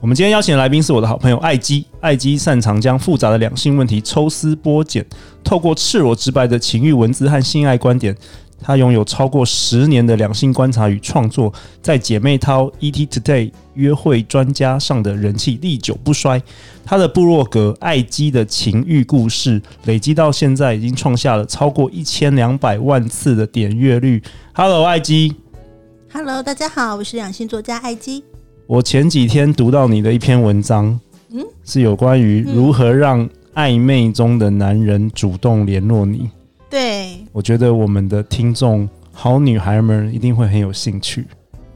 我们今天邀请的来宾是我的好朋友艾姬。艾姬擅长将复杂的两性问题抽丝剥茧，透过赤裸直白的情欲文字和性爱观点，她拥有超过十年的两性观察与创作，在姐妹淘、ET Today、约会专家上的人气历久不衰。她的部落格《艾姬的情欲故事》累积到现在已经创下了超过一千两百万次的点阅率。Hello，艾姬。Hello，大家好，我是两性作家艾姬。我前几天读到你的一篇文章，嗯，是有关于如何让暧昧中的男人主动联络你。对，我觉得我们的听众好女孩们一定会很有兴趣。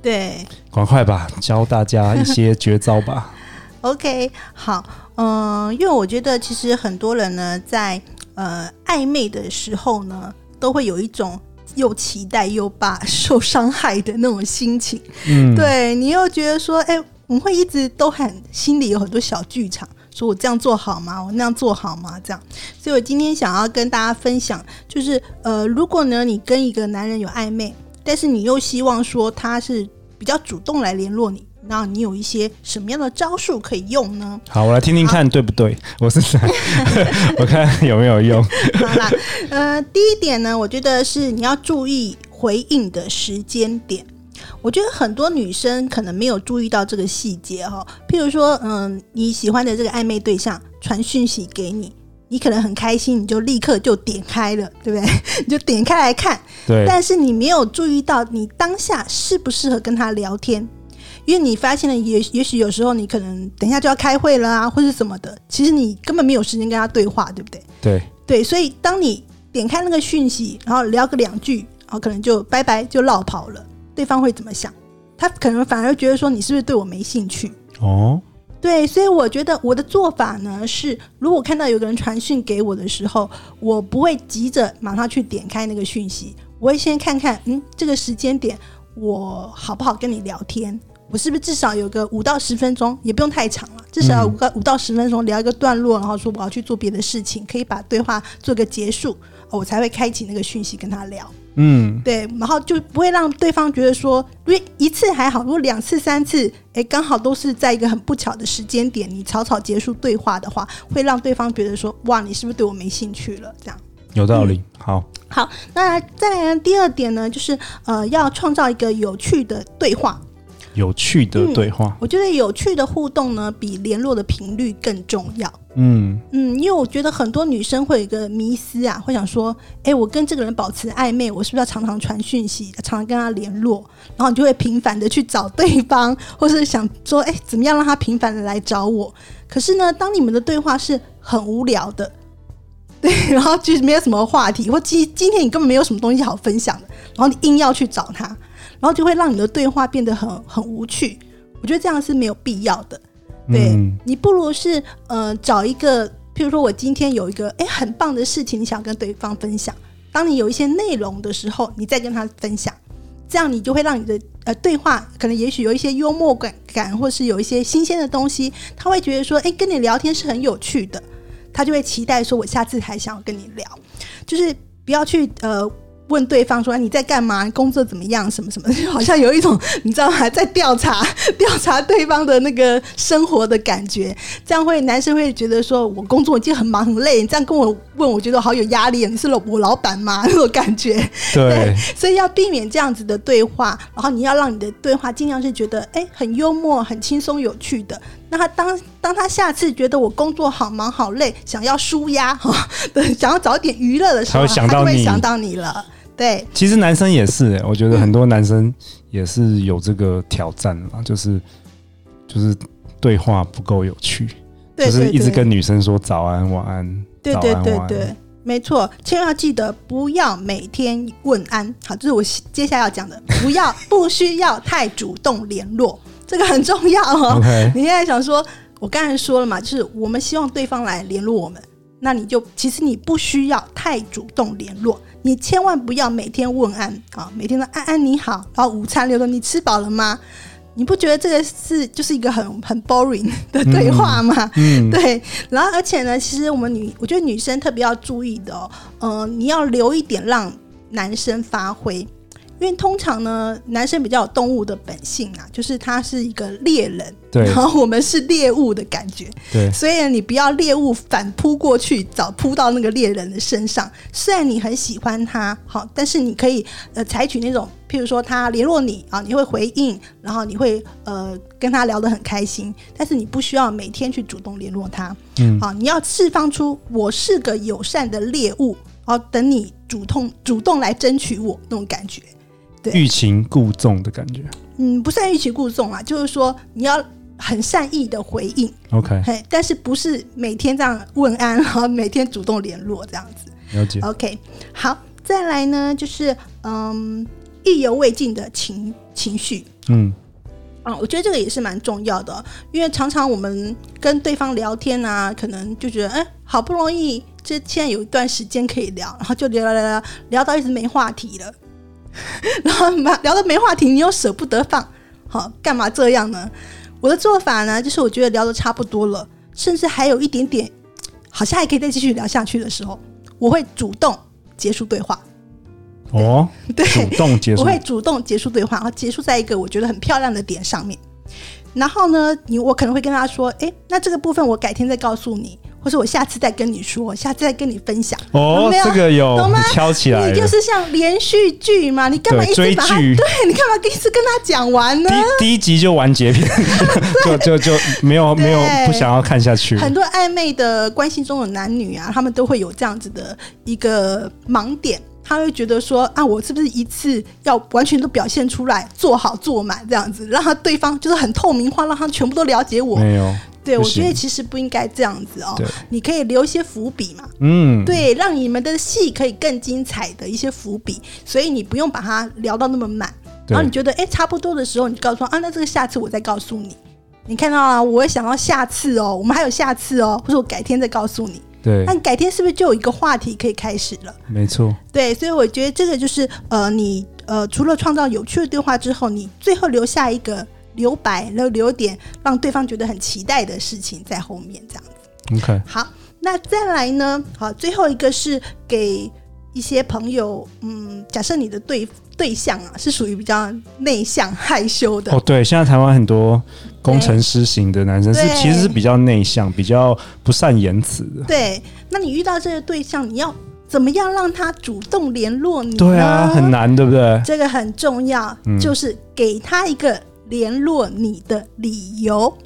对，赶快吧，教大家一些绝招吧。OK，好，嗯、呃，因为我觉得其实很多人呢，在呃暧昧的时候呢，都会有一种。又期待又怕受伤害的那种心情，嗯，对，你又觉得说，哎、欸，我们会一直都很心里有很多小剧场，说我这样做好吗？我那样做好吗？这样，所以我今天想要跟大家分享，就是呃，如果呢你跟一个男人有暧昧，但是你又希望说他是比较主动来联络你。那你有一些什么样的招数可以用呢？好，我来听听看，对不对？我是谁？我看有没有用。好啦，呃，第一点呢，我觉得是你要注意回应的时间点。我觉得很多女生可能没有注意到这个细节哈。譬如说，嗯、呃，你喜欢的这个暧昧对象传讯息给你，你可能很开心，你就立刻就点开了，对不对？你就点开来看。对。但是你没有注意到，你当下适不适合跟他聊天？因为你发现了也，也也许有时候你可能等一下就要开会了啊，或是什么的，其实你根本没有时间跟他对话，对不对？对对，所以当你点开那个讯息，然后聊个两句，然后可能就拜拜就落跑了，对方会怎么想？他可能反而觉得说你是不是对我没兴趣？哦，对，所以我觉得我的做法呢是，如果看到有个人传讯给我的时候，我不会急着马上去点开那个讯息，我会先看看，嗯，这个时间点我好不好跟你聊天？我是不是至少有个五到十分钟，也不用太长了，至少五个五到十分钟聊一个段落，然后说我要去做别的事情，可以把对话做个结束，我才会开启那个讯息跟他聊。嗯，对，然后就不会让对方觉得说，因为一次还好，如果两次三次，哎，刚好都是在一个很不巧的时间点，你草草结束对话的话，会让对方觉得说，哇，你是不是对我没兴趣了？这样有道理。嗯、好，好，那再来呢，第二点呢，就是呃，要创造一个有趣的对话。有趣的对话，嗯，我觉得有趣的互动呢，比联络的频率更重要。嗯嗯，因为我觉得很多女生会有一个迷思啊，会想说，哎，我跟这个人保持暧昧，我是不是要常常传讯息，常常跟他联络？然后你就会频繁的去找对方，或是想说，哎，怎么样让他频繁的来找我？可是呢，当你们的对话是很无聊的，对，然后就是没有什么话题，或今今天你根本没有什么东西好分享的，然后你硬要去找他。然后就会让你的对话变得很很无趣，我觉得这样是没有必要的。对、嗯、你不如是呃找一个，譬如说我今天有一个诶很棒的事情，你想跟对方分享。当你有一些内容的时候，你再跟他分享，这样你就会让你的呃对话可能也许有一些幽默感感，或是有一些新鲜的东西，他会觉得说诶跟你聊天是很有趣的，他就会期待说我下次还想要跟你聊，就是不要去呃。问对方说，你在干嘛？工作怎么样？什么什么？好像有一种你知道吗？在调查调查对方的那个生活的感觉，这样会男生会觉得说，我工作已经很忙很累，你这样跟我问，我觉得好有压力。你是老我老板吗？那种感觉。对，对，所以要避免这样子的对话，然后你要让你的对话尽量是觉得哎很幽默、很轻松、有趣的。那他当当他下次觉得我工作好忙好累，想要舒压哈，对，想要找点娱乐的时候，他就会想到你了。对，其实男生也是、欸，我觉得很多男生也是有这个挑战嘛、嗯，就是就是对话不够有趣，就是一直跟女生说早安晚安，对对对对，没错，千万要记得不要每天问安，好，这是我接下来要讲的，不要不需要太主动联络，这个很重要哦。你现在想说，我刚才说了嘛，就是我们希望对方来联络我们。那你就其实你不需要太主动联络，你千万不要每天问安啊，每天都安安你好，然后午餐留了你吃饱了吗？你不觉得这个是就是一个很很 boring 的对话吗？嗯，对。然后而且呢，其实我们女，我觉得女生特别要注意的哦，呃，你要留一点让男生发挥。因为通常呢，男生比较有动物的本性啊，就是他是一个猎人，对，然后我们是猎物的感觉，对，所以你不要猎物反扑过去，早扑到那个猎人的身上。虽然你很喜欢他，好，但是你可以呃采取那种，譬如说他联络你啊，你会回应，然后你会呃跟他聊得很开心，但是你不需要每天去主动联络他，嗯，好，你要释放出我是个友善的猎物，然后等你主动主动来争取我那种感觉。欲擒故纵的感觉，嗯，不算欲擒故纵啊，就是说你要很善意的回应，OK，嘿，但是不是每天这样问安，然后每天主动联络这样子，了解，OK，好，再来呢，就是嗯，意犹未尽的情情绪，嗯，啊，我觉得这个也是蛮重要的，因为常常我们跟对方聊天啊，可能就觉得，哎、欸，好不容易这现在有一段时间可以聊，然后就聊聊聊聊，聊到一直没话题了。然后聊的没话题，你又舍不得放，好，干嘛这样呢？我的做法呢，就是我觉得聊的差不多了，甚至还有一点点，好像还可以再继续聊下去的时候，我会主动结束对话。哦，对，主动结束，我会主动结束对话，然后结束在一个我觉得很漂亮的点上面。然后呢，你我可能会跟他说：“哎，那这个部分我改天再告诉你。”或者我下次再跟你说，下次再跟你分享。哦，这个有懂吗？挑起来，你就是像连续剧嘛，你干嘛一直把它？对，对你干嘛一直跟他讲完呢？第第一集就完结篇，就 就就没有没有不想要看下去。很多暧昧的关系中的男女啊，他们都会有这样子的一个盲点，他会觉得说啊，我是不是一次要完全都表现出来，做好做满这样子，让他对方就是很透明化，让他全部都了解我？没有。对，我觉得其实不应该这样子哦。你可以留一些伏笔嘛。嗯，对，让你们的戏可以更精彩的一些伏笔，所以你不用把它聊到那么满。然后你觉得哎差不多的时候，你就告诉说啊，那这个下次我再告诉你。你看到啊，我会想到下次哦，我们还有下次哦，或者我改天再告诉你。对，那改天是不是就有一个话题可以开始了？没错。对，所以我觉得这个就是呃，你呃，除了创造有趣的对话之后，你最后留下一个。留白，然后留点让对方觉得很期待的事情在后面，这样子。OK，好，那再来呢？好，最后一个是给一些朋友，嗯，假设你的对对象啊是属于比较内向害羞的。哦，对，现在台湾很多工程师型的男生是其实是比较内向、比较不善言辞的。对，那你遇到这个对象，你要怎么样让他主动联络你？对啊，很难，对不对？这个很重要，嗯、就是给他一个。联络你的理由，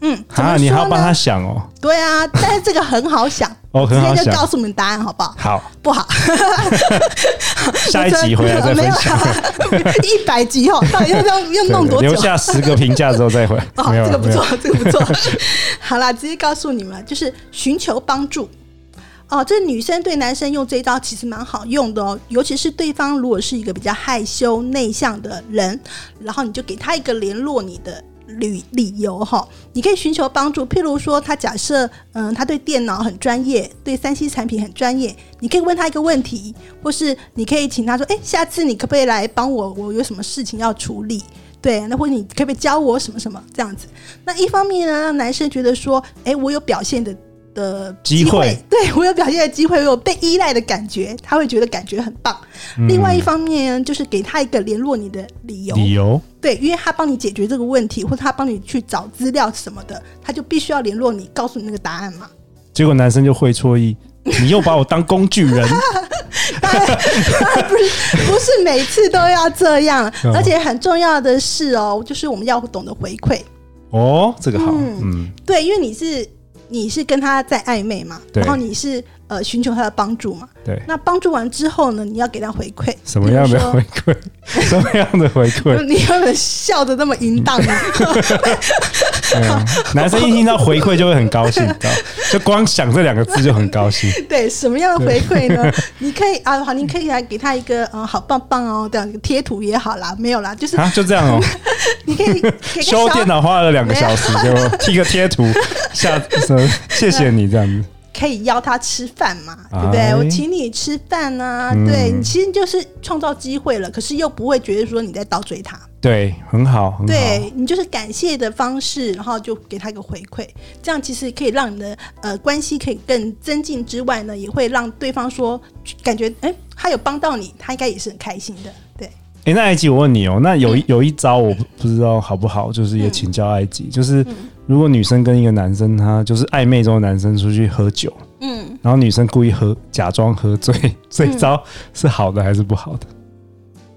嗯，啊，你还要帮他想哦。对啊，但是这个很好想，我直接就告诉你们答案，好不好？好，不好？下一集回来再分享。一百集哦，到底要要要弄多久？留下十个评价之后再回。哦，这个不错，这个不错。好啦，直接告诉你们，就是寻求帮助。哦，这女生对男生用这一招其实蛮好用的哦，尤其是对方如果是一个比较害羞内向的人，然后你就给他一个联络你的理理由哈，你可以寻求帮助，譬如说他假设嗯他对电脑很专业，对三 C 产品很专业，你可以问他一个问题，或是你可以请他说，哎，下次你可不可以来帮我？我有什么事情要处理？对，那或者你可不可以教我什么什么这样子？那一方面呢，让男生觉得说，哎，我有表现的。的机会，对我有表现的机会，我有被依赖的感觉，他会觉得感觉很棒。嗯、另外一方面，就是给他一个联络你的理由。理由对，因为他帮你解决这个问题，或者他帮你去找资料什么的，他就必须要联络你，告诉你那个答案嘛。结果男生就会错意，你又把我当工具人。当然，当然不是，不是每次都要这样。而且很重要的是哦，就是我们要懂得回馈。哦，这个好，嗯，嗯对，因为你是。你是跟他在暧昧嘛？然后你是呃寻求他的帮助嘛？对。那帮助完之后呢？你要给他回馈。什么样的回馈？什么样的回馈？你有没有笑的那么淫荡呢？男生一听到回馈就会很高兴，知道？就光想这两个字就很高兴。对，什么样的回馈呢？你可以啊，好，你可以来给他一个嗯，好棒棒哦，这样贴图也好啦，没有啦，就是啊，就这样哦。你可以修电脑花了两个小时，就贴个贴图，下次谢谢你这样子。可以邀他吃饭嘛，对不对？哎、我请你吃饭啊，嗯、对你其实就是创造机会了，可是又不会觉得说你在倒追他。对，很好，很好。对你就是感谢的方式，然后就给他一个回馈，这样其实可以让你的呃关系可以更增进之外呢，也会让对方说感觉哎，他有帮到你，他应该也是很开心的。对，哎，那埃及，我问你哦，那有一、嗯、有一招我不知道好不好，就是也请教埃及，嗯、就是如果女生跟一个男生他就是暧昧中的男生出去喝酒，嗯，然后女生故意喝假装喝醉，这一招是好的还是不好的？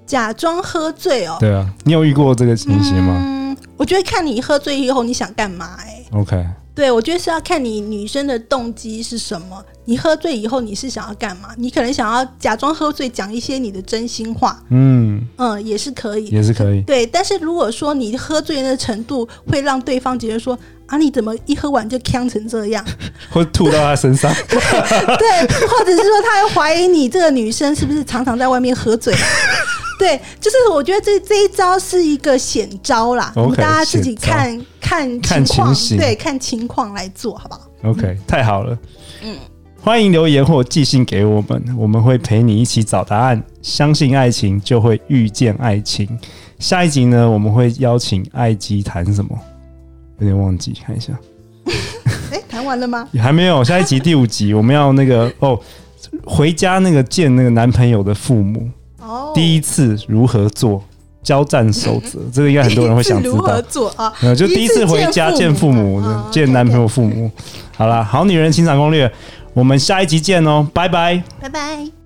假装喝醉哦，对啊，你有遇过这个情形吗？嗯，我觉得看你喝醉以后你想干嘛哎、欸。OK，对，我觉得是要看你女生的动机是什么。你喝醉以后你是想要干嘛？你可能想要假装喝醉，讲一些你的真心话。嗯嗯，也是可以，也是可以。对，但是如果说你喝醉的程度会让对方觉得说啊，你怎么一喝完就呛成这样，或吐到他身上，对，或者是说他会怀疑你这个女生是不是常常在外面喝醉。对，就是我觉得这这一招是一个险招啦，我们大家自己看看情况，看情形，对，看情况来做好不好？OK，、嗯、太好了。嗯，欢迎留言或寄信给我们，我们会陪你一起找答案。相信爱情，就会遇见爱情。下一集呢，我们会邀请爱姬谈什么？有点忘记，看一下。哎、欸，谈完了吗？还没有，下一集第五集我们要那个哦，回家那个见那个男朋友的父母。第一次如何做交战守则？这个应该很多人会想知道。如何做啊？就第一次回家见父母，见男朋友父母。好啦，好女人情场攻略，我们下一集见哦，拜拜，拜拜。